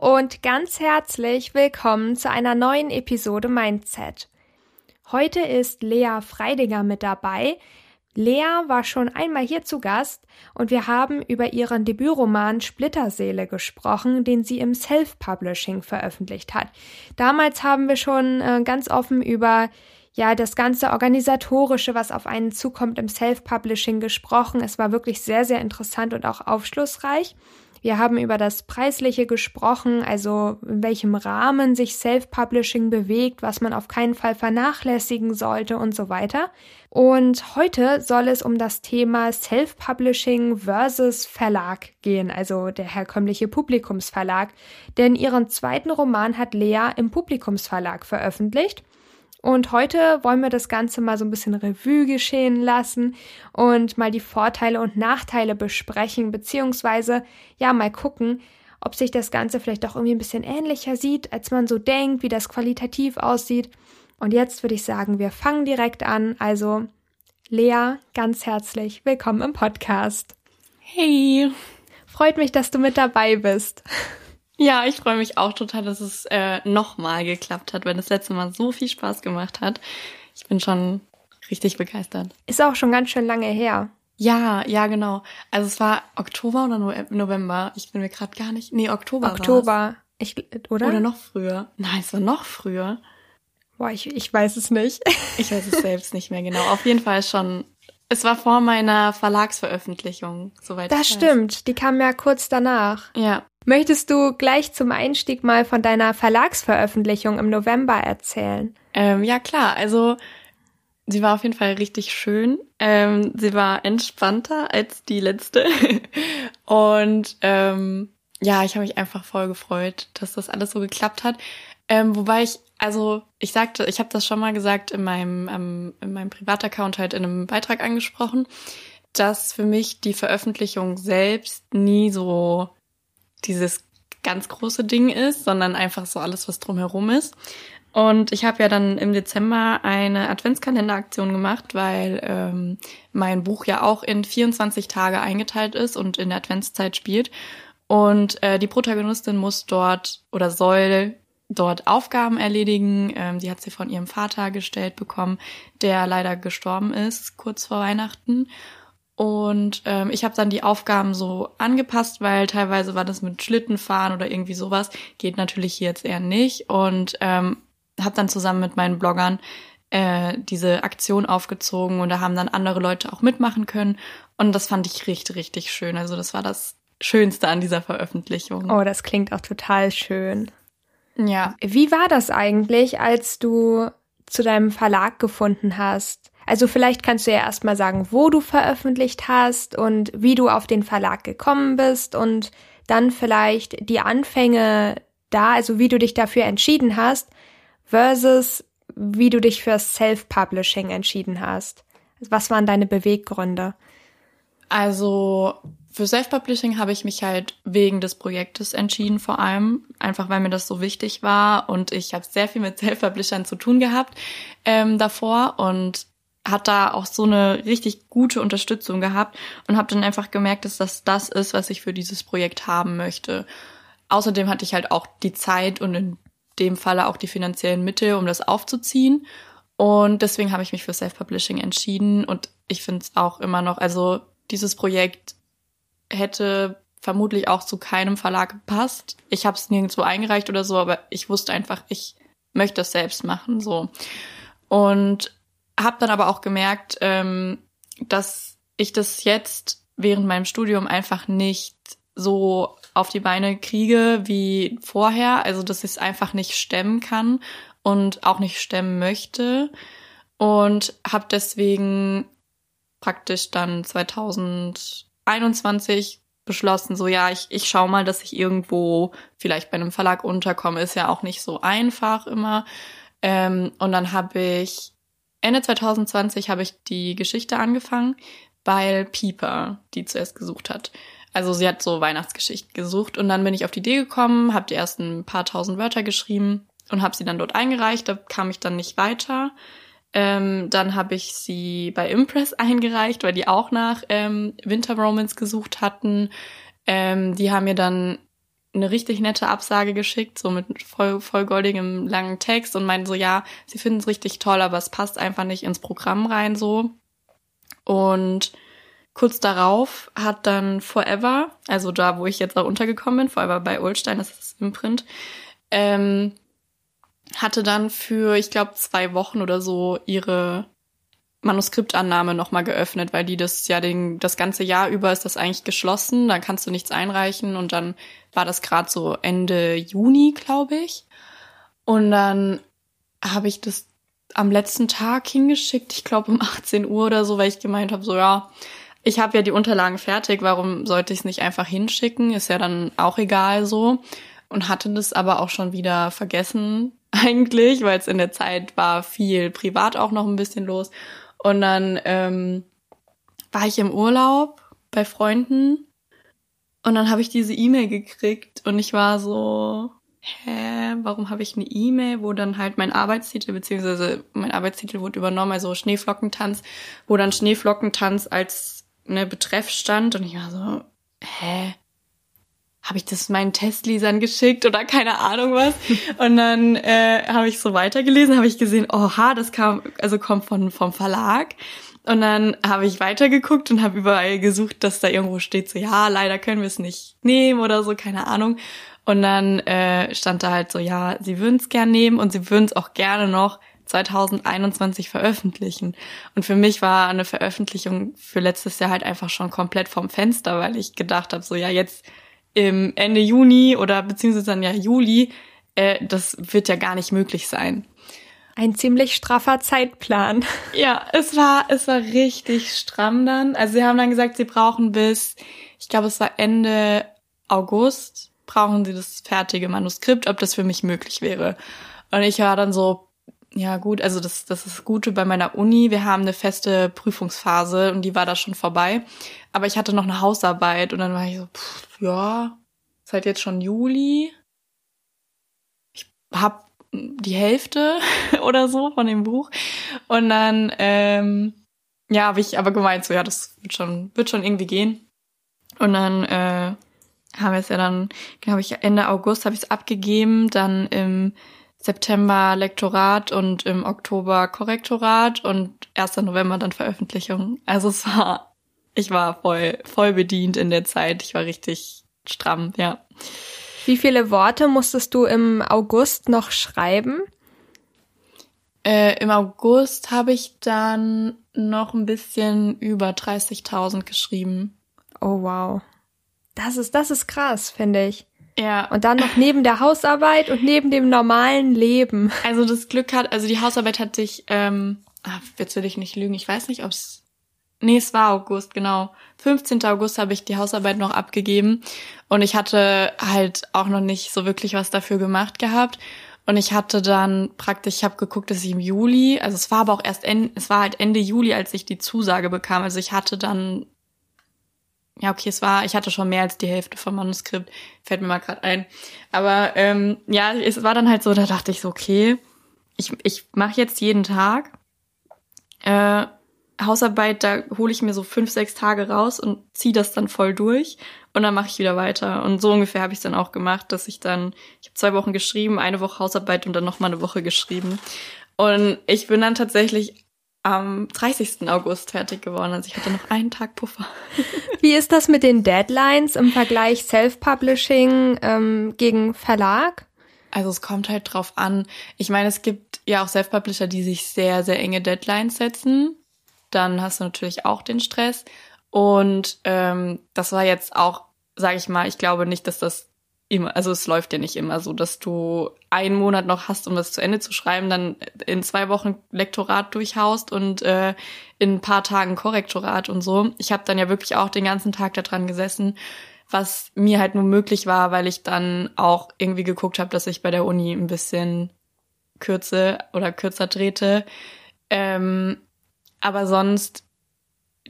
Und ganz herzlich willkommen zu einer neuen Episode Mindset. Heute ist Lea Freidinger mit dabei. Lea war schon einmal hier zu Gast und wir haben über ihren Debütroman Splitterseele gesprochen, den sie im Self-Publishing veröffentlicht hat. Damals haben wir schon äh, ganz offen über ja, das ganze organisatorische, was auf einen zukommt im Self-Publishing gesprochen. Es war wirklich sehr, sehr interessant und auch aufschlussreich. Wir haben über das Preisliche gesprochen, also in welchem Rahmen sich Self-Publishing bewegt, was man auf keinen Fall vernachlässigen sollte und so weiter. Und heute soll es um das Thema Self-Publishing versus Verlag gehen, also der herkömmliche Publikumsverlag. Denn ihren zweiten Roman hat Lea im Publikumsverlag veröffentlicht. Und heute wollen wir das Ganze mal so ein bisschen Revue geschehen lassen und mal die Vorteile und Nachteile besprechen, beziehungsweise ja mal gucken, ob sich das Ganze vielleicht doch irgendwie ein bisschen ähnlicher sieht, als man so denkt, wie das qualitativ aussieht. Und jetzt würde ich sagen, wir fangen direkt an. Also, Lea, ganz herzlich willkommen im Podcast. Hey. Freut mich, dass du mit dabei bist. Ja, ich freue mich auch total, dass es äh, nochmal geklappt hat, weil das letzte Mal so viel Spaß gemacht hat. Ich bin schon richtig begeistert. Ist auch schon ganz schön lange her. Ja, ja, genau. Also es war Oktober oder November. Ich bin mir gerade gar nicht. Nee, Oktober. Oktober. Ich, oder? Oder noch früher. Nein, es war noch früher. Boah, ich, ich weiß es nicht. ich weiß es selbst nicht mehr genau. Auf jeden Fall schon. Es war vor meiner Verlagsveröffentlichung, soweit. Das stimmt. Die kam ja kurz danach. Ja. Möchtest du gleich zum Einstieg mal von deiner Verlagsveröffentlichung im November erzählen? Ähm, ja, klar. Also sie war auf jeden Fall richtig schön. Ähm, sie war entspannter als die letzte. Und ähm, ja, ich habe mich einfach voll gefreut, dass das alles so geklappt hat. Ähm, wobei ich, also ich sagte, ich habe das schon mal gesagt in meinem, ähm, in meinem Privataccount halt in einem Beitrag angesprochen, dass für mich die Veröffentlichung selbst nie so dieses ganz große Ding ist, sondern einfach so alles, was drumherum ist. Und ich habe ja dann im Dezember eine Adventskalenderaktion gemacht, weil ähm, mein Buch ja auch in 24 Tage eingeteilt ist und in der Adventszeit spielt. Und äh, die Protagonistin muss dort oder soll dort Aufgaben erledigen. Ähm, die hat sie von ihrem Vater gestellt bekommen, der leider gestorben ist kurz vor Weihnachten. Und ähm, ich habe dann die Aufgaben so angepasst, weil teilweise war das mit Schlittenfahren oder irgendwie sowas. Geht natürlich hier jetzt eher nicht. Und ähm, habe dann zusammen mit meinen Bloggern äh, diese Aktion aufgezogen und da haben dann andere Leute auch mitmachen können. Und das fand ich richtig, richtig schön. Also das war das Schönste an dieser Veröffentlichung. Oh, das klingt auch total schön. Ja. Wie war das eigentlich, als du zu deinem Verlag gefunden hast? Also vielleicht kannst du ja erstmal sagen, wo du veröffentlicht hast und wie du auf den Verlag gekommen bist und dann vielleicht die Anfänge da, also wie du dich dafür entschieden hast, versus wie du dich für Self-Publishing entschieden hast. Was waren deine Beweggründe? Also für Self-Publishing habe ich mich halt wegen des Projektes entschieden, vor allem einfach, weil mir das so wichtig war und ich habe sehr viel mit Self-Publishern zu tun gehabt ähm, davor und hat da auch so eine richtig gute Unterstützung gehabt und habe dann einfach gemerkt, dass das das ist, was ich für dieses Projekt haben möchte. Außerdem hatte ich halt auch die Zeit und in dem Falle auch die finanziellen Mittel, um das aufzuziehen. Und deswegen habe ich mich für Self-Publishing entschieden und ich finde es auch immer noch, also dieses Projekt hätte vermutlich auch zu keinem Verlag gepasst. Ich habe es nirgendwo eingereicht oder so, aber ich wusste einfach, ich möchte das selbst machen, so. Und habe dann aber auch gemerkt, ähm, dass ich das jetzt während meinem Studium einfach nicht so auf die Beine kriege wie vorher, also dass ich es einfach nicht stemmen kann und auch nicht stemmen möchte. Und habe deswegen praktisch dann 2021 beschlossen, so ja, ich, ich schau mal, dass ich irgendwo vielleicht bei einem Verlag unterkomme, ist ja auch nicht so einfach immer. Ähm, und dann habe ich Ende 2020 habe ich die Geschichte angefangen, weil Pieper die zuerst gesucht hat. Also sie hat so Weihnachtsgeschichten gesucht und dann bin ich auf die Idee gekommen, habe die ersten paar tausend Wörter geschrieben und habe sie dann dort eingereicht. Da kam ich dann nicht weiter. Ähm, dann habe ich sie bei Impress eingereicht, weil die auch nach ähm, Winter Romance gesucht hatten. Ähm, die haben mir dann eine richtig nette Absage geschickt, so mit voll, voll goldigem langen Text und meinen so, ja, sie finden es richtig toll, aber es passt einfach nicht ins Programm rein so. Und kurz darauf hat dann Forever, also da, wo ich jetzt auch untergekommen bin, Forever bei Ulstein, das ist im Print, ähm, hatte dann für, ich glaube, zwei Wochen oder so ihre Manuskriptannahme nochmal geöffnet, weil die das ja den, das ganze Jahr über ist das eigentlich geschlossen, dann kannst du nichts einreichen und dann war das gerade so Ende Juni, glaube ich. Und dann habe ich das am letzten Tag hingeschickt, ich glaube um 18 Uhr oder so, weil ich gemeint habe, so ja, ich habe ja die Unterlagen fertig, warum sollte ich es nicht einfach hinschicken? Ist ja dann auch egal so. Und hatte das aber auch schon wieder vergessen eigentlich, weil es in der Zeit war viel privat auch noch ein bisschen los. Und dann ähm, war ich im Urlaub bei Freunden. Und dann habe ich diese E-Mail gekriegt und ich war so, hä, warum habe ich eine E-Mail, wo dann halt mein Arbeitstitel, beziehungsweise mein Arbeitstitel wurde übernommen, also Schneeflockentanz, wo dann Schneeflockentanz als ne, Betreff stand und ich war so, hä, habe ich das meinen Testlesern geschickt oder keine Ahnung was. Und dann äh, habe ich so weitergelesen, habe ich gesehen, oha, das kam, also kommt von vom Verlag. Und dann habe ich weitergeguckt und habe überall gesucht, dass da irgendwo steht, so ja, leider können wir es nicht nehmen oder so, keine Ahnung. Und dann äh, stand da halt so, ja, sie würden es gern nehmen und sie würden es auch gerne noch 2021 veröffentlichen. Und für mich war eine Veröffentlichung für letztes Jahr halt einfach schon komplett vom Fenster, weil ich gedacht habe, so ja, jetzt im Ende Juni oder beziehungsweise dann ja Juli, äh, das wird ja gar nicht möglich sein. Ein ziemlich straffer Zeitplan. Ja, es war, es war richtig stramm dann. Also sie haben dann gesagt, sie brauchen bis, ich glaube, es war Ende August, brauchen sie das fertige Manuskript, ob das für mich möglich wäre. Und ich war dann so, ja gut, also das, das ist das Gute bei meiner Uni. Wir haben eine feste Prüfungsphase und die war da schon vorbei. Aber ich hatte noch eine Hausarbeit und dann war ich so, pff, ja, ist halt jetzt schon Juli. Ich hab die Hälfte oder so von dem Buch. Und dann, ähm, ja, habe ich aber gemeint, so ja, das wird schon, wird schon irgendwie gehen. Und dann äh, haben wir es ja dann, glaube ich, Ende August habe ich es abgegeben, dann im September Lektorat und im Oktober Korrektorat und 1. November dann Veröffentlichung. Also es war, ich war voll, voll bedient in der Zeit. Ich war richtig stramm, ja. Wie viele Worte musstest du im August noch schreiben? Äh, Im August habe ich dann noch ein bisschen über 30.000 geschrieben. Oh wow. Das ist, das ist krass, finde ich. Ja. Und dann noch neben der Hausarbeit und neben dem normalen Leben. Also das Glück hat, also die Hausarbeit hat sich, ähm, ach, jetzt will ich nicht lügen, ich weiß nicht, ob's Nee, es war August, genau. 15. August habe ich die Hausarbeit noch abgegeben und ich hatte halt auch noch nicht so wirklich was dafür gemacht gehabt. Und ich hatte dann praktisch, ich habe geguckt, dass ich im Juli, also es war aber auch erst, Ende, es war halt Ende Juli, als ich die Zusage bekam. Also ich hatte dann ja, okay, es war, ich hatte schon mehr als die Hälfte vom Manuskript, fällt mir mal gerade ein. Aber ähm, ja, es war dann halt so, da dachte ich so, okay, ich, ich mache jetzt jeden Tag äh, Hausarbeit, da hole ich mir so fünf, sechs Tage raus und ziehe das dann voll durch und dann mache ich wieder weiter. Und so ungefähr habe ich es dann auch gemacht, dass ich dann, ich habe zwei Wochen geschrieben, eine Woche Hausarbeit und dann nochmal eine Woche geschrieben. Und ich bin dann tatsächlich am 30. August fertig geworden. Also ich hatte noch einen Tag Puffer. Wie ist das mit den Deadlines im Vergleich Self-Publishing ähm, gegen Verlag? Also es kommt halt drauf an. Ich meine, es gibt ja auch Self-Publisher, die sich sehr, sehr enge Deadlines setzen. Dann hast du natürlich auch den Stress. Und ähm, das war jetzt auch, sage ich mal, ich glaube nicht, dass das immer, also es läuft ja nicht immer so, dass du einen Monat noch hast, um das zu Ende zu schreiben, dann in zwei Wochen Lektorat durchhaust und äh, in ein paar Tagen Korrektorat und so. Ich habe dann ja wirklich auch den ganzen Tag da dran gesessen, was mir halt nur möglich war, weil ich dann auch irgendwie geguckt habe, dass ich bei der Uni ein bisschen kürze oder kürzer trete. Ähm, aber sonst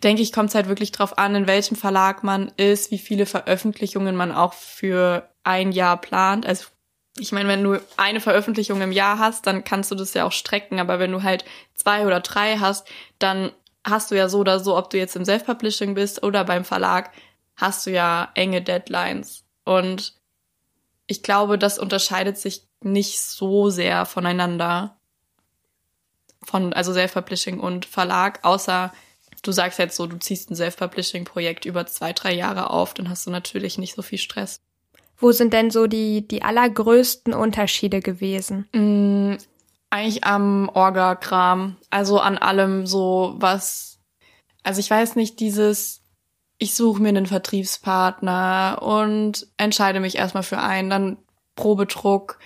denke ich, kommt es halt wirklich drauf an, in welchem Verlag man ist, wie viele Veröffentlichungen man auch für ein Jahr plant. Also ich meine, wenn du eine Veröffentlichung im Jahr hast, dann kannst du das ja auch strecken. Aber wenn du halt zwei oder drei hast, dann hast du ja so oder so, ob du jetzt im Self-Publishing bist oder beim Verlag, hast du ja enge Deadlines. Und ich glaube, das unterscheidet sich nicht so sehr voneinander. Von, also Self-Publishing und Verlag, außer du sagst jetzt so, du ziehst ein Self-Publishing-Projekt über zwei, drei Jahre auf, dann hast du natürlich nicht so viel Stress. Wo sind denn so die, die allergrößten Unterschiede gewesen? Mm, eigentlich am Orga-Kram, also an allem so, was, also ich weiß nicht, dieses, ich suche mir einen Vertriebspartner und entscheide mich erstmal für einen, dann Probedruck,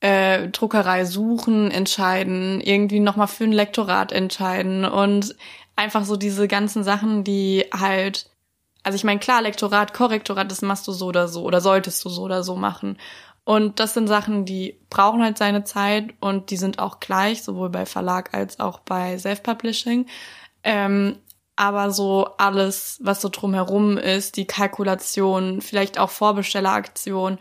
äh, Druckerei suchen, entscheiden, irgendwie nochmal für ein Lektorat entscheiden und einfach so diese ganzen Sachen, die halt, also ich meine, klar, Lektorat, Korrektorat, das machst du so oder so oder solltest du so oder so machen. Und das sind Sachen, die brauchen halt seine Zeit und die sind auch gleich, sowohl bei Verlag als auch bei Self-Publishing. Ähm, aber so alles, was so drumherum ist, die Kalkulation, vielleicht auch Vorbestelleraktion,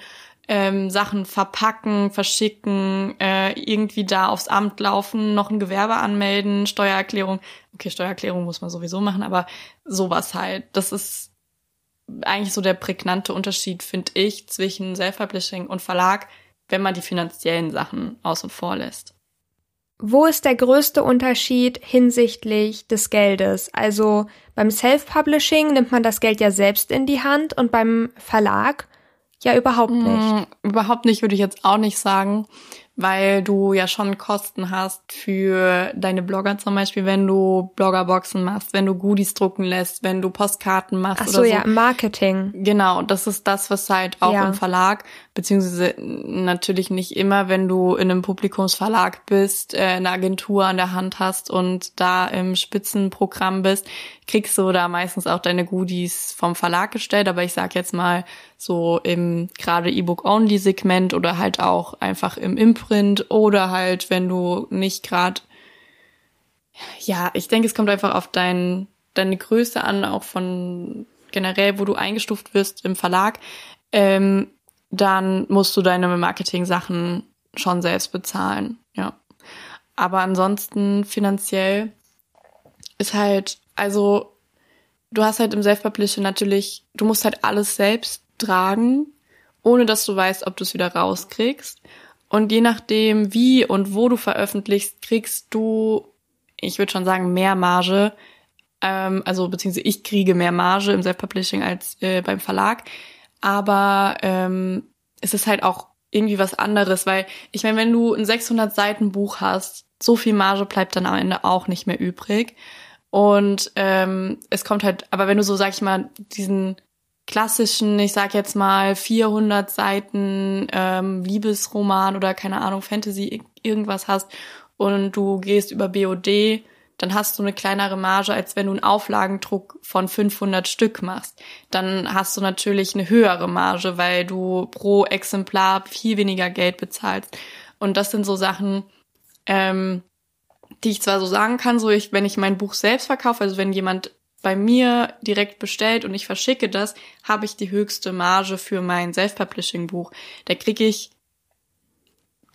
ähm, Sachen verpacken, verschicken, äh, irgendwie da aufs Amt laufen, noch ein Gewerbe anmelden, Steuererklärung. Okay, Steuererklärung muss man sowieso machen, aber sowas halt. Das ist eigentlich so der prägnante Unterschied, finde ich, zwischen Self-Publishing und Verlag, wenn man die finanziellen Sachen außen vor lässt. Wo ist der größte Unterschied hinsichtlich des Geldes? Also beim Self-Publishing nimmt man das Geld ja selbst in die Hand und beim Verlag ja überhaupt nicht. Hm, überhaupt nicht, würde ich jetzt auch nicht sagen weil du ja schon Kosten hast für deine Blogger zum Beispiel, wenn du Bloggerboxen machst, wenn du Goodies drucken lässt, wenn du Postkarten machst Ach so, oder so. ja, Marketing. Genau, das ist das, was halt auch ja. im Verlag, beziehungsweise natürlich nicht immer, wenn du in einem Publikumsverlag bist, äh, eine Agentur an der Hand hast und da im Spitzenprogramm bist, kriegst du da meistens auch deine Goodies vom Verlag gestellt, aber ich sag jetzt mal so im gerade E-Book-Only-Segment oder halt auch einfach im Imprint oder halt, wenn du nicht gerade, ja, ich denke, es kommt einfach auf dein, deine Größe an, auch von generell, wo du eingestuft wirst im Verlag, ähm, dann musst du deine Marketing-Sachen schon selbst bezahlen, ja. Aber ansonsten finanziell ist halt, also du hast halt im Self-Publishing natürlich, du musst halt alles selbst tragen, ohne dass du weißt, ob du es wieder rauskriegst. Und je nachdem, wie und wo du veröffentlichst, kriegst du, ich würde schon sagen, mehr Marge. Ähm, also beziehungsweise ich kriege mehr Marge im Self-Publishing als äh, beim Verlag. Aber ähm, es ist halt auch irgendwie was anderes, weil ich meine, wenn du ein 600 Seiten Buch hast, so viel Marge bleibt dann am Ende auch nicht mehr übrig. Und ähm, es kommt halt, aber wenn du so, sag ich mal, diesen klassischen, ich sag jetzt mal 400 Seiten ähm, Liebesroman oder keine Ahnung Fantasy irgendwas hast und du gehst über BOD, dann hast du eine kleinere Marge, als wenn du einen Auflagendruck von 500 Stück machst. Dann hast du natürlich eine höhere Marge, weil du pro Exemplar viel weniger Geld bezahlst. Und das sind so Sachen, ähm, die ich zwar so sagen kann, so ich, wenn ich mein Buch selbst verkaufe, also wenn jemand bei mir direkt bestellt und ich verschicke das, habe ich die höchste Marge für mein Self-Publishing-Buch. Da kriege ich,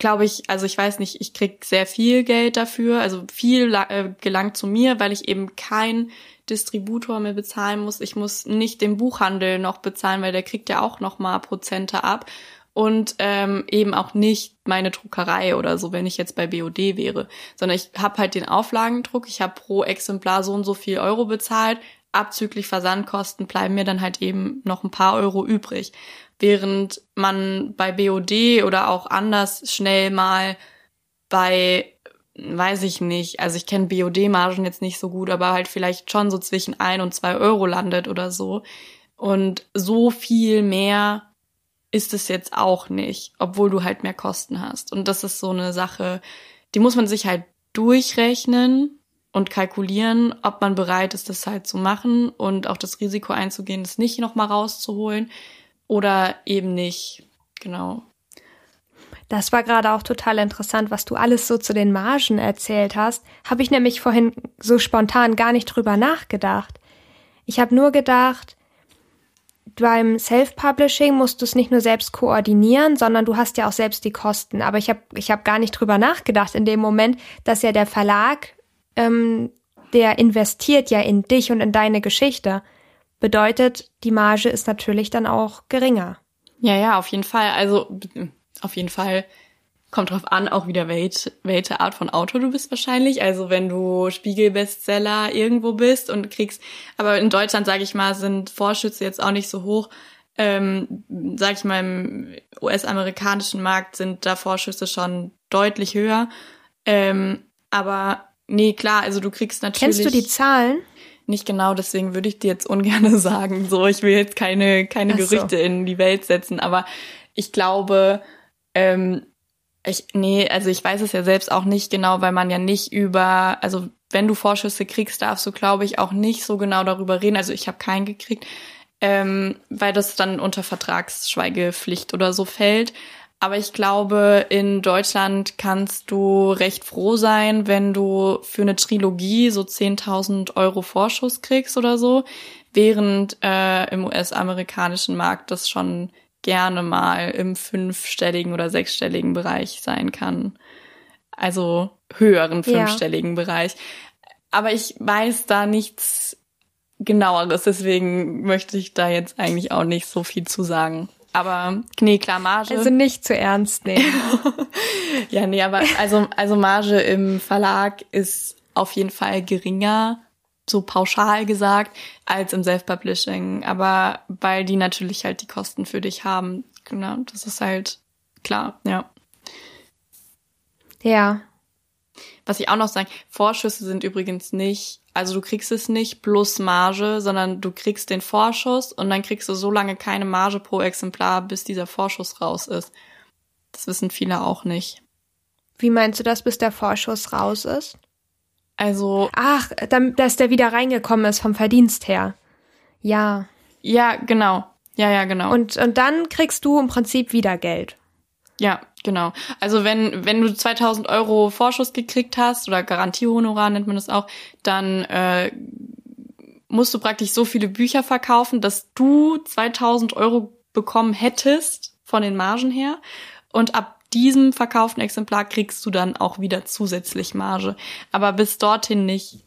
glaube ich, also ich weiß nicht, ich krieg sehr viel Geld dafür, also viel äh, gelangt zu mir, weil ich eben kein Distributor mehr bezahlen muss. Ich muss nicht den Buchhandel noch bezahlen, weil der kriegt ja auch noch mal Prozente ab. Und ähm, eben auch nicht meine Druckerei oder so, wenn ich jetzt bei BOD wäre, sondern ich habe halt den Auflagendruck, ich habe pro Exemplar so und so viel Euro bezahlt, abzüglich Versandkosten bleiben mir dann halt eben noch ein paar Euro übrig, während man bei BOD oder auch anders schnell mal bei weiß ich nicht, also ich kenne BOD-Margen jetzt nicht so gut, aber halt vielleicht schon so zwischen ein und zwei Euro landet oder so. Und so viel mehr ist es jetzt auch nicht, obwohl du halt mehr Kosten hast. Und das ist so eine Sache, die muss man sich halt durchrechnen und kalkulieren, ob man bereit ist, das halt zu machen und auch das Risiko einzugehen, das nicht nochmal rauszuholen oder eben nicht. Genau. Das war gerade auch total interessant, was du alles so zu den Margen erzählt hast. Habe ich nämlich vorhin so spontan gar nicht drüber nachgedacht. Ich habe nur gedacht, beim Self-Publishing musst du es nicht nur selbst koordinieren, sondern du hast ja auch selbst die Kosten. Aber ich habe ich hab gar nicht drüber nachgedacht in dem Moment, dass ja der Verlag, ähm, der investiert ja in dich und in deine Geschichte. Bedeutet, die Marge ist natürlich dann auch geringer. Ja, ja, auf jeden Fall. Also auf jeden Fall kommt drauf an, auch wieder welche, welche Art von Autor du bist wahrscheinlich. Also wenn du Spiegel-Bestseller irgendwo bist und kriegst, aber in Deutschland, sage ich mal, sind Vorschüsse jetzt auch nicht so hoch. Ähm, sag ich mal, im US-amerikanischen Markt sind da Vorschüsse schon deutlich höher. Ähm, aber nee, klar, also du kriegst natürlich. Kennst du die Zahlen? Nicht genau, deswegen würde ich dir jetzt ungern sagen. So, ich will jetzt keine, keine Gerüchte so. in die Welt setzen, aber ich glaube, ähm, ich, nee, also ich weiß es ja selbst auch nicht genau, weil man ja nicht über, also wenn du Vorschüsse kriegst, darfst du, glaube ich, auch nicht so genau darüber reden. Also ich habe keinen gekriegt, ähm, weil das dann unter Vertragsschweigepflicht oder so fällt. Aber ich glaube, in Deutschland kannst du recht froh sein, wenn du für eine Trilogie so 10.000 Euro Vorschuss kriegst oder so, während äh, im US-amerikanischen Markt das schon gerne mal im fünfstelligen oder sechsstelligen Bereich sein kann. Also höheren fünfstelligen ja. Bereich. Aber ich weiß da nichts genaueres, deswegen möchte ich da jetzt eigentlich auch nicht so viel zu sagen. Aber nee, klar, Marge. Also nicht zu ernst nehmen. ja, nee, aber also, also Marge im Verlag ist auf jeden Fall geringer, so pauschal gesagt, als im Self-Publishing. Aber weil die natürlich halt die Kosten für dich haben. Genau, das ist halt klar, ja. Ja. Was ich auch noch sagen, Vorschüsse sind übrigens nicht also du kriegst es nicht plus Marge, sondern du kriegst den Vorschuss und dann kriegst du so lange keine Marge pro Exemplar, bis dieser Vorschuss raus ist. Das wissen viele auch nicht. Wie meinst du das, bis der Vorschuss raus ist? Also. Ach, dass der wieder reingekommen ist vom Verdienst her. Ja. Ja, genau. Ja, ja, genau. Und, und dann kriegst du im Prinzip wieder Geld. Ja, genau. Also wenn, wenn du 2000 Euro Vorschuss gekriegt hast oder Garantiehonorar nennt man das auch, dann äh, musst du praktisch so viele Bücher verkaufen, dass du 2000 Euro bekommen hättest von den Margen her. Und ab diesem verkauften Exemplar kriegst du dann auch wieder zusätzlich Marge. Aber bis dorthin nicht.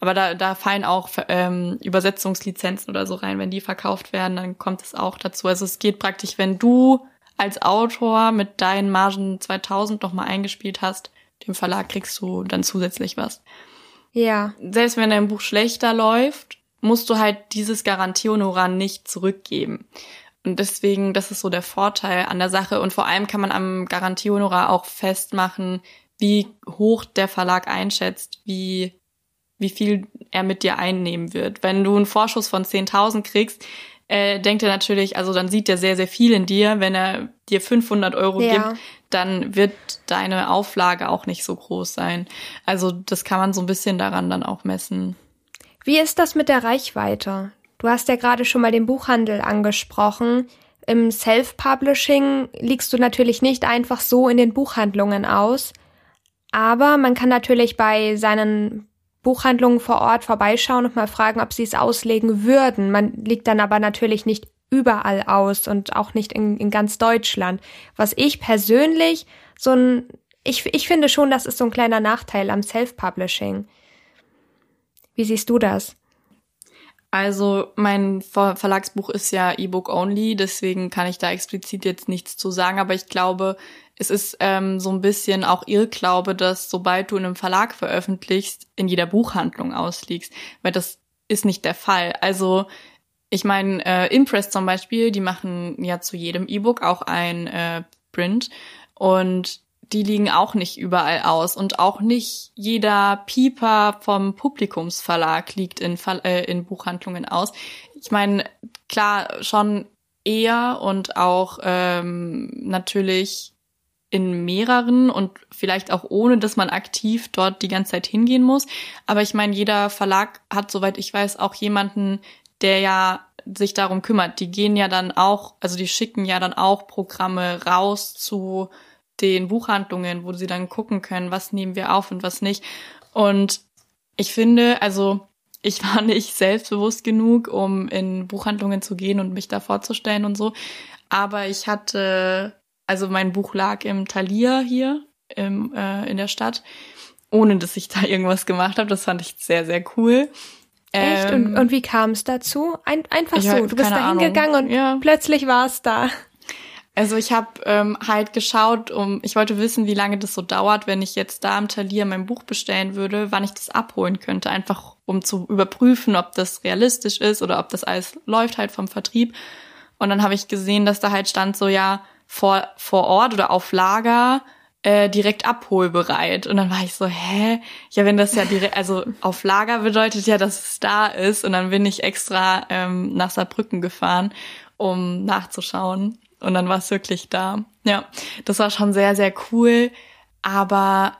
Aber da, da fallen auch ähm, Übersetzungslizenzen oder so rein. Wenn die verkauft werden, dann kommt es auch dazu. Also es geht praktisch, wenn du als Autor mit deinen Margen 2000 nochmal eingespielt hast, dem Verlag kriegst du dann zusätzlich was. Ja. Selbst wenn dein Buch schlechter läuft, musst du halt dieses Garantiehonorar nicht zurückgeben. Und deswegen, das ist so der Vorteil an der Sache. Und vor allem kann man am Garantiehonorar auch festmachen, wie hoch der Verlag einschätzt, wie, wie viel er mit dir einnehmen wird. Wenn du einen Vorschuss von 10.000 kriegst, äh, denkt er natürlich, also dann sieht er sehr, sehr viel in dir. Wenn er dir 500 Euro ja. gibt, dann wird deine Auflage auch nicht so groß sein. Also das kann man so ein bisschen daran dann auch messen. Wie ist das mit der Reichweite? Du hast ja gerade schon mal den Buchhandel angesprochen. Im Self-Publishing liegst du natürlich nicht einfach so in den Buchhandlungen aus. Aber man kann natürlich bei seinen Buchhandlungen vor Ort vorbeischauen und mal fragen, ob sie es auslegen würden. Man liegt dann aber natürlich nicht überall aus und auch nicht in, in ganz Deutschland. Was ich persönlich so ein, ich, ich finde schon, das ist so ein kleiner Nachteil am Self-Publishing. Wie siehst du das? Also mein Verlagsbuch ist ja E-Book only, deswegen kann ich da explizit jetzt nichts zu sagen, aber ich glaube, es ist ähm, so ein bisschen auch Irrglaube, dass sobald du in einem Verlag veröffentlichst, in jeder Buchhandlung ausliegst, weil das ist nicht der Fall. Also ich meine, äh, Impress zum Beispiel, die machen ja zu jedem E-Book auch ein äh, Print und die liegen auch nicht überall aus und auch nicht jeder Pieper vom Publikumsverlag liegt in, äh, in Buchhandlungen aus. Ich meine, klar, schon eher und auch ähm, natürlich in mehreren und vielleicht auch ohne, dass man aktiv dort die ganze Zeit hingehen muss. Aber ich meine, jeder Verlag hat, soweit ich weiß, auch jemanden, der ja sich darum kümmert. Die gehen ja dann auch, also die schicken ja dann auch Programme raus zu den Buchhandlungen, wo sie dann gucken können, was nehmen wir auf und was nicht. Und ich finde, also ich war nicht selbstbewusst genug, um in Buchhandlungen zu gehen und mich da vorzustellen und so. Aber ich hatte, also mein Buch lag im Thalia hier im, äh, in der Stadt, ohne dass ich da irgendwas gemacht habe. Das fand ich sehr, sehr cool. Echt? Ähm, und, und wie kam es dazu? Ein, einfach so. Du bist da hingegangen und ja. plötzlich war es da. Also ich habe ähm, halt geschaut, um ich wollte wissen, wie lange das so dauert, wenn ich jetzt da im Talier mein Buch bestellen würde, wann ich das abholen könnte, einfach um zu überprüfen, ob das realistisch ist oder ob das alles läuft halt vom Vertrieb. Und dann habe ich gesehen, dass da halt stand so ja vor vor Ort oder auf Lager äh, direkt abholbereit. Und dann war ich so, hä? Ja, wenn das ja direkt, also auf Lager bedeutet ja, dass es da ist. Und dann bin ich extra ähm, nach Saarbrücken gefahren, um nachzuschauen. Und dann war es wirklich da. Ja, das war schon sehr, sehr cool. Aber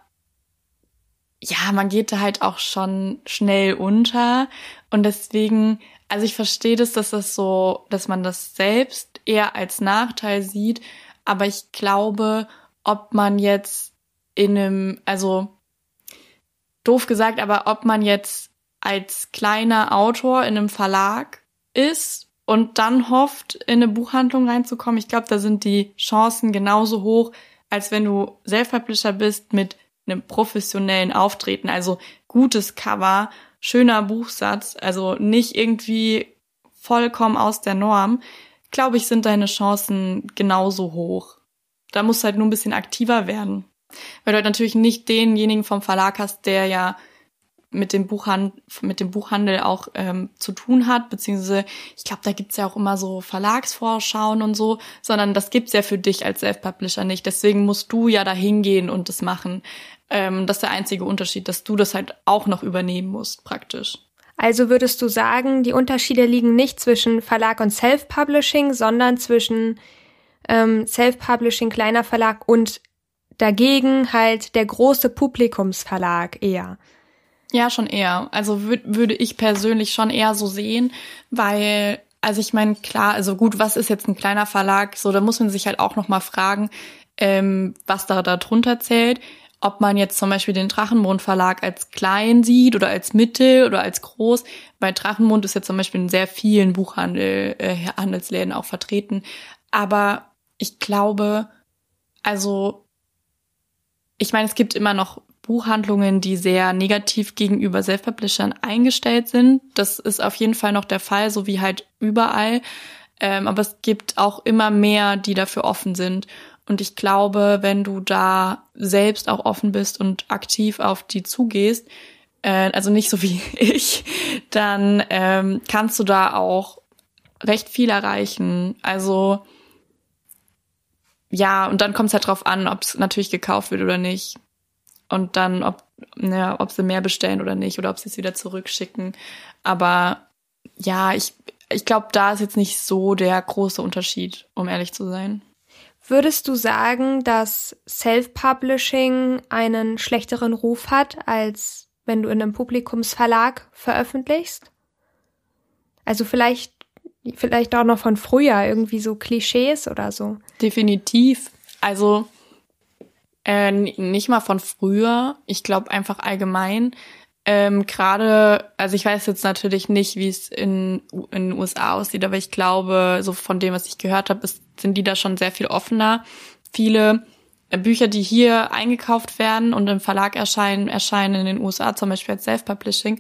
ja, man geht da halt auch schon schnell unter. Und deswegen, also ich verstehe das, dass das so, dass man das selbst eher als Nachteil sieht. Aber ich glaube, ob man jetzt in einem, also doof gesagt, aber ob man jetzt als kleiner Autor in einem Verlag ist und dann hofft, in eine Buchhandlung reinzukommen. Ich glaube, da sind die Chancen genauso hoch, als wenn du Self-Publisher bist mit einem professionellen Auftreten. Also gutes Cover, schöner Buchsatz, also nicht irgendwie vollkommen aus der Norm. Glaube ich, sind deine Chancen genauso hoch. Da musst du halt nur ein bisschen aktiver werden. Weil du halt natürlich nicht denjenigen vom Verlag hast, der ja mit dem Buchhandel, mit dem Buchhandel auch ähm, zu tun hat, beziehungsweise ich glaube, da gibt's ja auch immer so Verlagsvorschauen und so, sondern das gibt's ja für dich als Self-Publisher nicht. Deswegen musst du ja da hingehen und das machen. Ähm, das ist der einzige Unterschied, dass du das halt auch noch übernehmen musst, praktisch. Also würdest du sagen, die Unterschiede liegen nicht zwischen Verlag und Self-Publishing, sondern zwischen ähm, Self-Publishing, kleiner Verlag und dagegen halt der große Publikumsverlag eher. Ja, schon eher. Also würd, würde ich persönlich schon eher so sehen, weil, also ich meine, klar, also gut, was ist jetzt ein kleiner Verlag? So, da muss man sich halt auch nochmal fragen, ähm, was da darunter zählt. Ob man jetzt zum Beispiel den Drachenmond Verlag als klein sieht oder als mittel oder als groß. Bei Drachenmond ist ja zum Beispiel in sehr vielen Buchhandel, äh, auch vertreten. Aber ich glaube, also ich meine, es gibt immer noch Buchhandlungen, die sehr negativ gegenüber Self-Publishern eingestellt sind. Das ist auf jeden Fall noch der Fall, so wie halt überall. Ähm, aber es gibt auch immer mehr, die dafür offen sind. Und ich glaube, wenn du da selbst auch offen bist und aktiv auf die zugehst, äh, also nicht so wie ich, dann ähm, kannst du da auch recht viel erreichen. Also ja, und dann kommt es halt drauf an, ob es natürlich gekauft wird oder nicht und dann, ob, ja, ob sie mehr bestellen oder nicht oder ob sie es wieder zurückschicken. Aber ja, ich, ich glaube, da ist jetzt nicht so der große Unterschied, um ehrlich zu sein. Würdest du sagen, dass Self-Publishing einen schlechteren Ruf hat, als wenn du in einem Publikumsverlag veröffentlichst? Also vielleicht, vielleicht auch noch von früher, irgendwie so Klischees oder so. Definitiv. Also äh, nicht mal von früher. Ich glaube einfach allgemein. Ähm, Gerade, also ich weiß jetzt natürlich nicht, wie es in, den USA aussieht, aber ich glaube, so von dem, was ich gehört habe, sind die da schon sehr viel offener. Viele äh, Bücher, die hier eingekauft werden und im Verlag erscheinen, erscheinen in den USA zum Beispiel als Self-Publishing.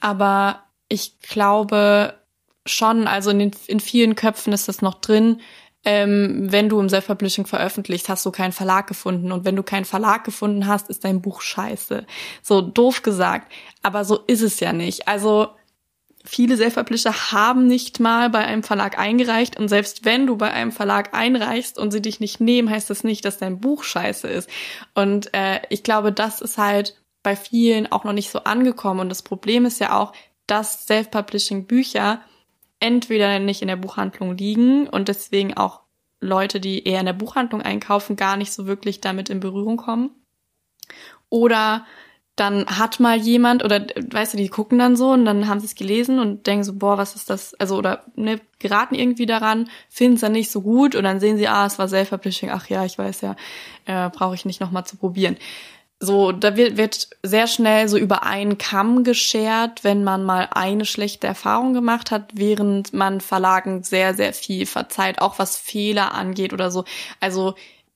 Aber ich glaube schon, also in, den, in vielen Köpfen ist das noch drin, ähm, wenn du im Self-Publishing veröffentlicht, hast du keinen Verlag gefunden. Und wenn du keinen Verlag gefunden hast, ist dein Buch scheiße. So doof gesagt. Aber so ist es ja nicht. Also viele Self-Publisher haben nicht mal bei einem Verlag eingereicht. Und selbst wenn du bei einem Verlag einreichst und sie dich nicht nehmen, heißt das nicht, dass dein Buch scheiße ist. Und äh, ich glaube, das ist halt bei vielen auch noch nicht so angekommen. Und das Problem ist ja auch, dass Self-Publishing Bücher entweder nicht in der Buchhandlung liegen und deswegen auch Leute, die eher in der Buchhandlung einkaufen, gar nicht so wirklich damit in Berührung kommen. Oder dann hat mal jemand oder weißt du, die gucken dann so und dann haben sie es gelesen und denken so, boah, was ist das? Also oder ne, geraten irgendwie daran, finden es dann nicht so gut und dann sehen sie, ah, es war Self-Publishing, ach ja, ich weiß ja, äh, brauche ich nicht nochmal zu probieren so, da wird, wird sehr schnell so über einen Kamm geschert, wenn man mal eine schlechte Erfahrung gemacht hat, während man Verlagen sehr, sehr viel verzeiht, auch was Fehler angeht oder so. Also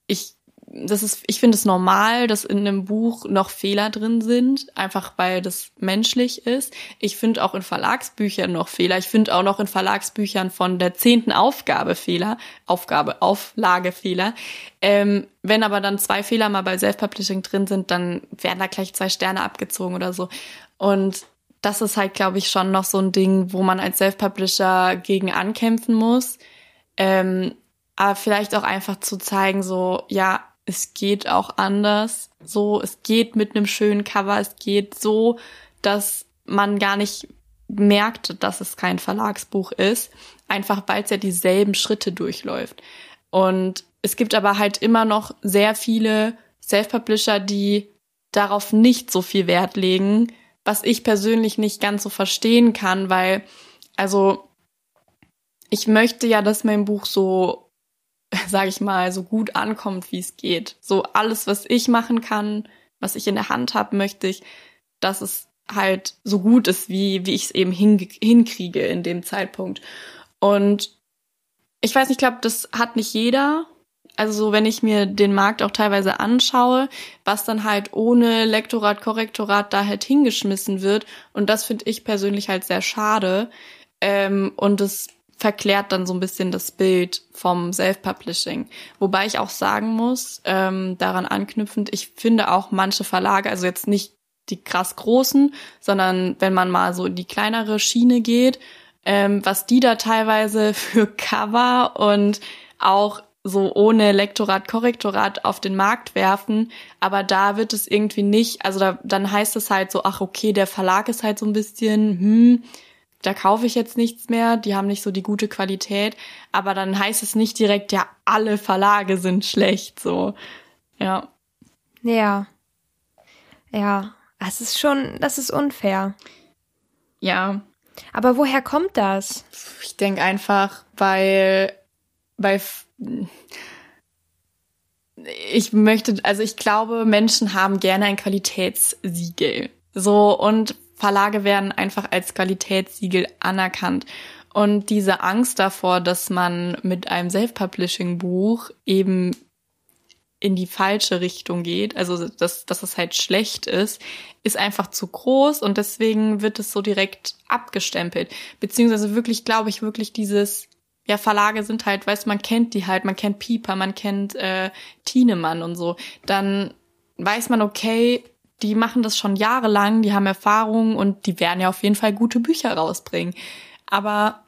ich das ist, ich finde es normal, dass in einem Buch noch Fehler drin sind, einfach weil das menschlich ist. Ich finde auch in Verlagsbüchern noch Fehler. Ich finde auch noch in Verlagsbüchern von der zehnten Aufgabe Fehler, Aufgabe, Auflage Fehler. Ähm, wenn aber dann zwei Fehler mal bei Self-Publishing drin sind, dann werden da gleich zwei Sterne abgezogen oder so. Und das ist halt, glaube ich, schon noch so ein Ding, wo man als Self-Publisher gegen ankämpfen muss. Ähm, aber vielleicht auch einfach zu zeigen, so, ja, es geht auch anders. So, es geht mit einem schönen Cover, es geht so, dass man gar nicht merkt, dass es kein Verlagsbuch ist, einfach weil es ja dieselben Schritte durchläuft. Und es gibt aber halt immer noch sehr viele Self-Publisher, die darauf nicht so viel Wert legen, was ich persönlich nicht ganz so verstehen kann, weil, also, ich möchte ja, dass mein Buch so sage ich mal, so gut ankommt, wie es geht. So alles, was ich machen kann, was ich in der Hand habe, möchte ich, dass es halt so gut ist, wie, wie ich es eben hin, hinkriege in dem Zeitpunkt. Und ich weiß nicht, ich glaube, das hat nicht jeder. Also so, wenn ich mir den Markt auch teilweise anschaue, was dann halt ohne Lektorat, Korrektorat da halt hingeschmissen wird. Und das finde ich persönlich halt sehr schade. Ähm, und es verklärt dann so ein bisschen das Bild vom Self-Publishing. Wobei ich auch sagen muss, ähm, daran anknüpfend, ich finde auch manche Verlage, also jetzt nicht die krass großen, sondern wenn man mal so in die kleinere Schiene geht, ähm, was die da teilweise für Cover und auch so ohne Lektorat, Korrektorat auf den Markt werfen, aber da wird es irgendwie nicht, also da, dann heißt es halt so, ach okay, der Verlag ist halt so ein bisschen, hm, da kaufe ich jetzt nichts mehr, die haben nicht so die gute Qualität, aber dann heißt es nicht direkt, ja, alle Verlage sind schlecht, so. Ja. Ja. Ja, das ist schon, das ist unfair. Ja. Aber woher kommt das? Ich denke einfach, weil, weil ich möchte, also ich glaube, Menschen haben gerne ein Qualitätssiegel. So, und Verlage werden einfach als Qualitätssiegel anerkannt. Und diese Angst davor, dass man mit einem Self-Publishing-Buch eben in die falsche Richtung geht, also dass, dass es halt schlecht ist, ist einfach zu groß und deswegen wird es so direkt abgestempelt. Beziehungsweise wirklich, glaube ich, wirklich dieses, ja, Verlage sind halt, weißt man kennt die halt, man kennt Pieper, man kennt äh, Tienemann und so. Dann weiß man, okay, die machen das schon jahrelang, die haben Erfahrung und die werden ja auf jeden Fall gute Bücher rausbringen. Aber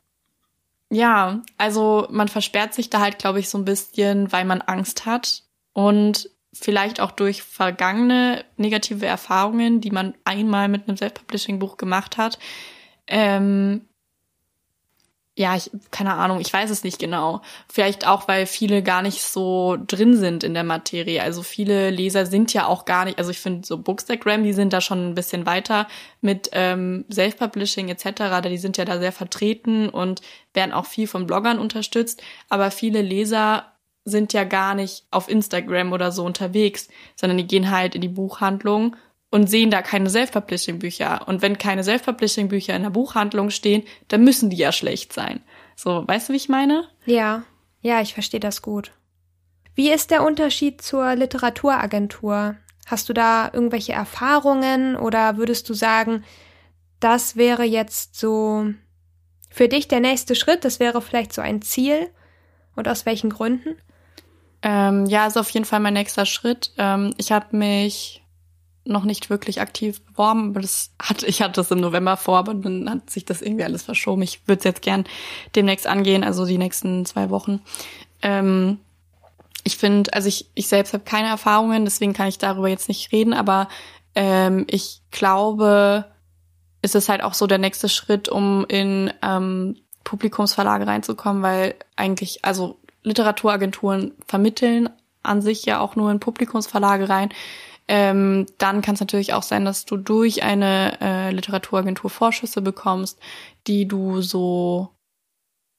ja, also man versperrt sich da halt, glaube ich, so ein bisschen, weil man Angst hat und vielleicht auch durch vergangene negative Erfahrungen, die man einmal mit einem Self-Publishing-Buch gemacht hat, ähm, ja, ich, keine Ahnung, ich weiß es nicht genau. Vielleicht auch, weil viele gar nicht so drin sind in der Materie. Also viele Leser sind ja auch gar nicht, also ich finde so Bookstagram, die sind da schon ein bisschen weiter mit ähm, Self-Publishing etc., die sind ja da sehr vertreten und werden auch viel von Bloggern unterstützt. Aber viele Leser sind ja gar nicht auf Instagram oder so unterwegs, sondern die gehen halt in die Buchhandlung und sehen da keine Self-Publishing-Bücher. Und wenn keine Self-Publishing-Bücher in der Buchhandlung stehen, dann müssen die ja schlecht sein. So, weißt du, wie ich meine? Ja, ja, ich verstehe das gut. Wie ist der Unterschied zur Literaturagentur? Hast du da irgendwelche Erfahrungen oder würdest du sagen, das wäre jetzt so für dich der nächste Schritt, das wäre vielleicht so ein Ziel? Und aus welchen Gründen? Ähm, ja, ist auf jeden Fall mein nächster Schritt. Ähm, ich habe mich noch nicht wirklich aktiv beworben, aber das hatte, ich hatte das im November vor, aber dann hat sich das irgendwie alles verschoben. Ich würde es jetzt gern demnächst angehen, also die nächsten zwei Wochen. Ähm, ich finde, also ich, ich selbst habe keine Erfahrungen, deswegen kann ich darüber jetzt nicht reden, aber ähm, ich glaube, es ist halt auch so der nächste Schritt, um in ähm, Publikumsverlage reinzukommen, weil eigentlich, also Literaturagenturen vermitteln an sich ja auch nur in Publikumsverlage rein ähm, dann kann es natürlich auch sein, dass du durch eine äh, Literaturagentur Vorschüsse bekommst, die du so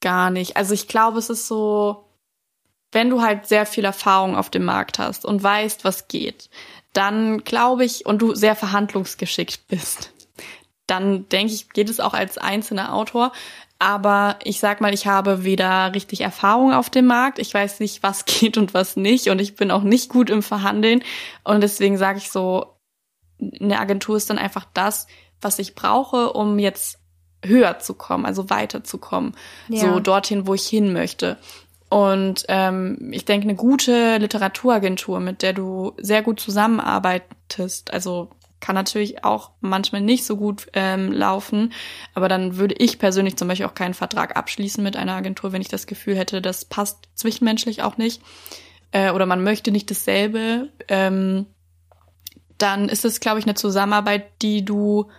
gar nicht. Also ich glaube, es ist so, wenn du halt sehr viel Erfahrung auf dem Markt hast und weißt, was geht, dann glaube ich, und du sehr verhandlungsgeschickt bist, dann denke ich, geht es auch als einzelner Autor. Aber ich sag mal, ich habe weder richtig Erfahrung auf dem Markt, ich weiß nicht, was geht und was nicht und ich bin auch nicht gut im Verhandeln. Und deswegen sage ich so, eine Agentur ist dann einfach das, was ich brauche, um jetzt höher zu kommen, also weiterzukommen, ja. so dorthin, wo ich hin möchte. Und ähm, ich denke, eine gute Literaturagentur, mit der du sehr gut zusammenarbeitest, also kann natürlich auch manchmal nicht so gut ähm, laufen, aber dann würde ich persönlich zum Beispiel auch keinen Vertrag abschließen mit einer Agentur, wenn ich das Gefühl hätte, das passt zwischenmenschlich auch nicht äh, oder man möchte nicht dasselbe. Ähm, dann ist es, glaube ich, eine Zusammenarbeit, die du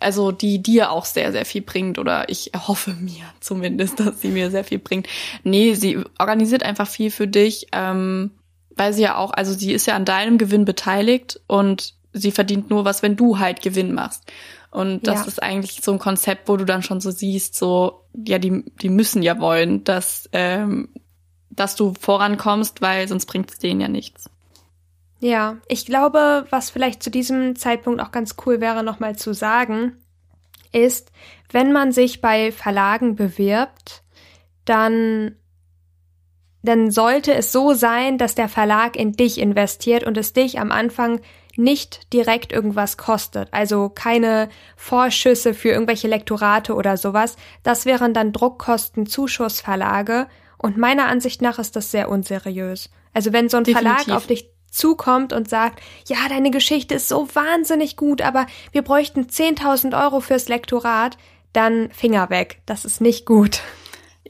also die dir auch sehr, sehr viel bringt oder ich hoffe mir zumindest, dass sie mir sehr viel bringt. Nee, sie organisiert einfach viel für dich, ähm, weil sie ja auch, also sie ist ja an deinem Gewinn beteiligt und sie verdient nur was, wenn du halt Gewinn machst. Und das ja. ist eigentlich so ein Konzept, wo du dann schon so siehst, so, ja, die, die müssen ja wollen, dass, ähm, dass du vorankommst, weil sonst bringt es denen ja nichts. Ja, ich glaube, was vielleicht zu diesem Zeitpunkt auch ganz cool wäre, nochmal zu sagen, ist, wenn man sich bei Verlagen bewirbt, dann, dann sollte es so sein, dass der Verlag in dich investiert und es dich am Anfang nicht direkt irgendwas kostet, also keine Vorschüsse für irgendwelche Lektorate oder sowas. Das wären dann Druckkosten-Zuschussverlage und meiner Ansicht nach ist das sehr unseriös. Also wenn so ein Definitiv. Verlag auf dich zukommt und sagt, ja, deine Geschichte ist so wahnsinnig gut, aber wir bräuchten 10.000 Euro fürs Lektorat, dann Finger weg. Das ist nicht gut.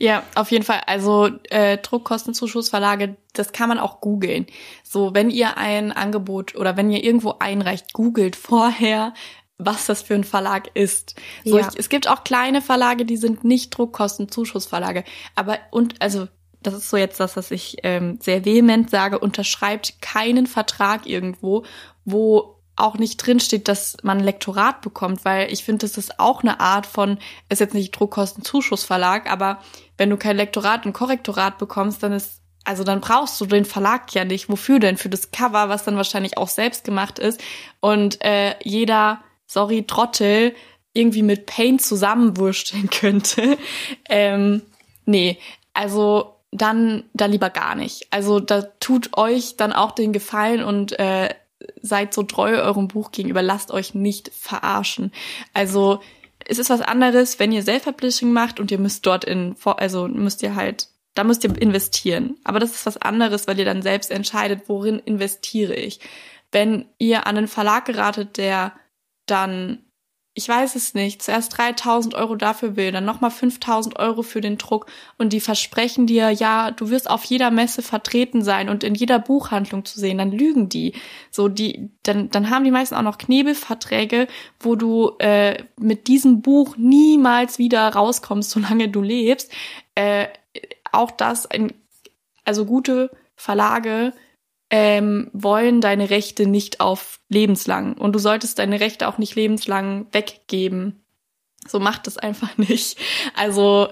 Ja, auf jeden Fall. Also äh, Druckkostenzuschussverlage, das kann man auch googeln. So, wenn ihr ein Angebot oder wenn ihr irgendwo einreicht, googelt vorher, was das für ein Verlag ist. So, ja. ich, es gibt auch kleine Verlage, die sind nicht Druckkostenzuschussverlage. Aber und also das ist so jetzt das, was ich ähm, sehr vehement sage, unterschreibt keinen Vertrag irgendwo, wo auch nicht drinsteht, dass man ein Lektorat bekommt, weil ich finde, das ist auch eine Art von, ist jetzt nicht Druckkostenzuschussverlag, aber wenn du kein Lektorat und Korrektorat bekommst, dann ist, also dann brauchst du den Verlag ja nicht. Wofür denn? Für das Cover, was dann wahrscheinlich auch selbst gemacht ist. Und äh, jeder, sorry, Trottel irgendwie mit Paint zusammenwursteln könnte. ähm, nee, also dann da lieber gar nicht. Also da tut euch dann auch den Gefallen und äh, seid so treu eurem Buch gegenüber, lasst euch nicht verarschen. Also es ist was anderes, wenn ihr Self-Publishing macht und ihr müsst dort in, also müsst ihr halt, da müsst ihr investieren. Aber das ist was anderes, weil ihr dann selbst entscheidet, worin investiere ich. Wenn ihr an einen Verlag geratet, der dann ich weiß es nicht, zuerst 3000 Euro dafür will, dann nochmal 5000 Euro für den Druck und die versprechen dir, ja, du wirst auf jeder Messe vertreten sein und in jeder Buchhandlung zu sehen, dann lügen die. So, die, dann, dann haben die meisten auch noch Knebelverträge, wo du äh, mit diesem Buch niemals wieder rauskommst, solange du lebst. Äh, auch das, ein, also gute Verlage ähm, wollen deine Rechte nicht auf lebenslang. Und du solltest deine Rechte auch nicht lebenslang weggeben. So macht es einfach nicht. Also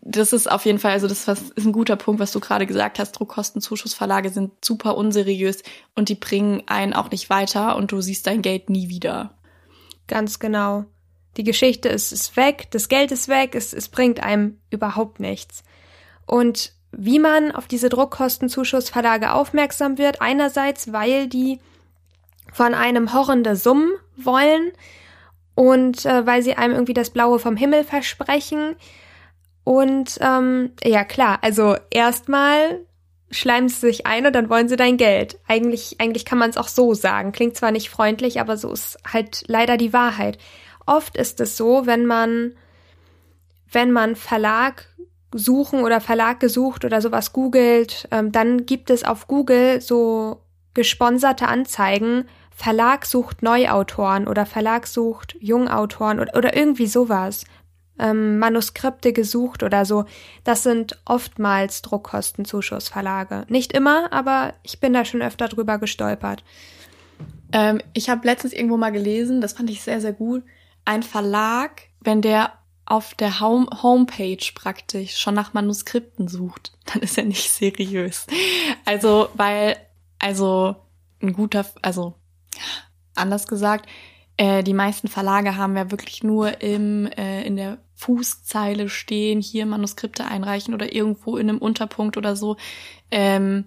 das ist auf jeden Fall, also das ist ein guter Punkt, was du gerade gesagt hast. Druckkostenzuschussverlage sind super unseriös und die bringen einen auch nicht weiter und du siehst dein Geld nie wieder. Ganz genau. Die Geschichte ist, ist weg, das Geld ist weg, es, es bringt einem überhaupt nichts. Und wie man auf diese Druckkostenzuschussverlage aufmerksam wird. Einerseits, weil die von einem horrende Summen wollen und äh, weil sie einem irgendwie das Blaue vom Himmel versprechen. Und ähm, ja klar, also erstmal schleimen sie sich ein und dann wollen sie dein Geld. Eigentlich, eigentlich kann man es auch so sagen. Klingt zwar nicht freundlich, aber so ist halt leider die Wahrheit. Oft ist es so, wenn man, wenn man Verlag suchen oder Verlag gesucht oder sowas googelt, ähm, dann gibt es auf Google so gesponserte Anzeigen, Verlag sucht Neuautoren oder Verlag sucht Jungautoren oder, oder irgendwie sowas. Ähm, Manuskripte gesucht oder so. Das sind oftmals Druckkostenzuschussverlage. Nicht immer, aber ich bin da schon öfter drüber gestolpert. Ähm, ich habe letztens irgendwo mal gelesen, das fand ich sehr, sehr gut. Ein Verlag, wenn der auf der Home Homepage praktisch schon nach Manuskripten sucht, dann ist er nicht seriös. Also, weil, also ein guter, also anders gesagt, äh, die meisten Verlage haben ja wirklich nur im, äh, in der Fußzeile stehen, hier Manuskripte einreichen oder irgendwo in einem Unterpunkt oder so. Ähm,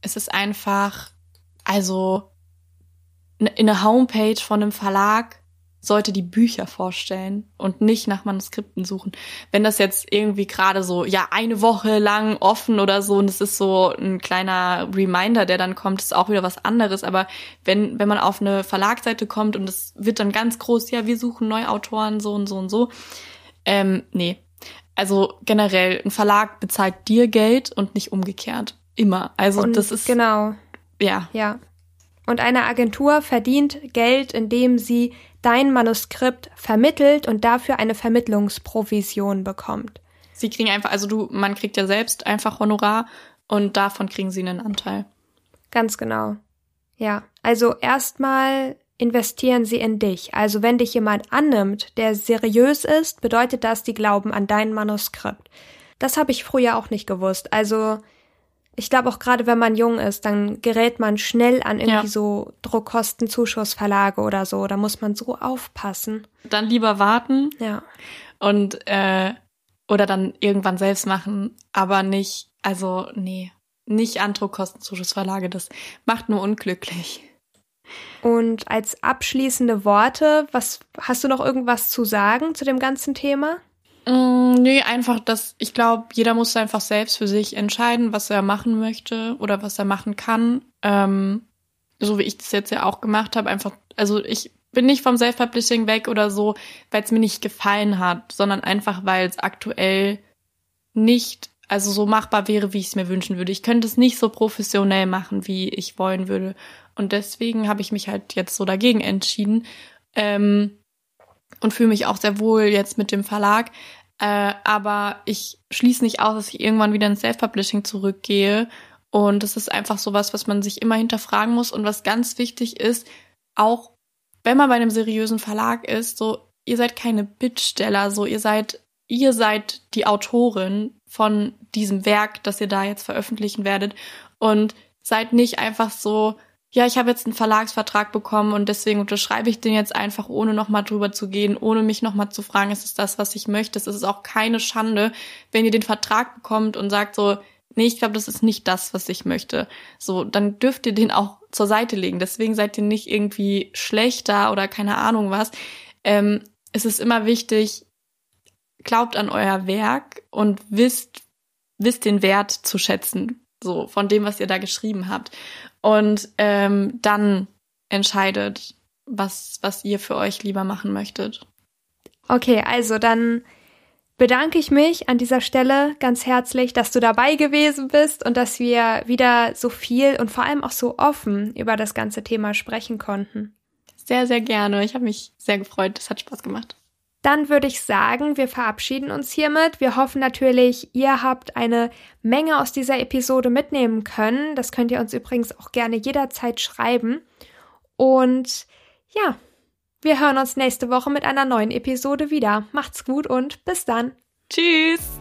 es ist einfach, also in der Homepage von einem Verlag sollte die Bücher vorstellen und nicht nach Manuskripten suchen. Wenn das jetzt irgendwie gerade so, ja, eine Woche lang offen oder so und es ist so ein kleiner Reminder, der dann kommt, ist auch wieder was anderes. Aber wenn, wenn man auf eine Verlagsseite kommt und es wird dann ganz groß, ja, wir suchen Neuautoren, so und so und so. Ähm, nee. Also generell, ein Verlag bezahlt dir Geld und nicht umgekehrt. Immer. Also und das ist. Genau. Ja. Ja. Und eine Agentur verdient Geld, indem sie dein Manuskript vermittelt und dafür eine Vermittlungsprovision bekommt. Sie kriegen einfach, also du, man kriegt ja selbst einfach Honorar und davon kriegen sie einen Anteil. Ganz genau. Ja, also erstmal investieren sie in dich. Also wenn dich jemand annimmt, der seriös ist, bedeutet das, die glauben an dein Manuskript. Das habe ich früher auch nicht gewusst. Also ich glaube auch gerade, wenn man jung ist, dann gerät man schnell an irgendwie ja. so Druckkostenzuschussverlage oder so. Da muss man so aufpassen. Dann lieber warten. Ja. Und äh, oder dann irgendwann selbst machen, aber nicht, also nee, nicht an Druckkostenzuschussverlage. Das macht nur unglücklich. Und als abschließende Worte, was hast du noch irgendwas zu sagen zu dem ganzen Thema? Mm, nee, einfach, dass ich glaube, jeder muss einfach selbst für sich entscheiden, was er machen möchte oder was er machen kann. Ähm, so wie ich das jetzt ja auch gemacht habe, einfach, also ich bin nicht vom Self-Publishing weg oder so, weil es mir nicht gefallen hat, sondern einfach, weil es aktuell nicht, also so machbar wäre, wie ich es mir wünschen würde. Ich könnte es nicht so professionell machen, wie ich wollen würde. Und deswegen habe ich mich halt jetzt so dagegen entschieden. Ähm, und fühle mich auch sehr wohl jetzt mit dem Verlag. Äh, aber ich schließe nicht aus, dass ich irgendwann wieder ins Self-Publishing zurückgehe. Und das ist einfach sowas, was man sich immer hinterfragen muss und was ganz wichtig ist, auch wenn man bei einem seriösen Verlag ist, so, ihr seid keine Bittsteller, so, ihr seid, ihr seid die Autorin von diesem Werk, das ihr da jetzt veröffentlichen werdet und seid nicht einfach so, ja, ich habe jetzt einen Verlagsvertrag bekommen und deswegen unterschreibe ich den jetzt einfach, ohne nochmal drüber zu gehen, ohne mich nochmal zu fragen, ist es das, was ich möchte? Es ist auch keine Schande, wenn ihr den Vertrag bekommt und sagt so, nee, ich glaube, das ist nicht das, was ich möchte. So, dann dürft ihr den auch zur Seite legen. Deswegen seid ihr nicht irgendwie schlechter oder keine Ahnung was. Ähm, es ist immer wichtig, glaubt an euer Werk und wisst, wisst den Wert zu schätzen, so von dem, was ihr da geschrieben habt und ähm, dann entscheidet, was, was ihr für euch lieber machen möchtet. Okay, also dann bedanke ich mich an dieser Stelle ganz herzlich, dass du dabei gewesen bist und dass wir wieder so viel und vor allem auch so offen über das ganze Thema sprechen konnten. Sehr, sehr gerne. Ich habe mich sehr gefreut. Es hat Spaß gemacht. Dann würde ich sagen, wir verabschieden uns hiermit. Wir hoffen natürlich, ihr habt eine Menge aus dieser Episode mitnehmen können. Das könnt ihr uns übrigens auch gerne jederzeit schreiben. Und ja, wir hören uns nächste Woche mit einer neuen Episode wieder. Macht's gut und bis dann. Tschüss.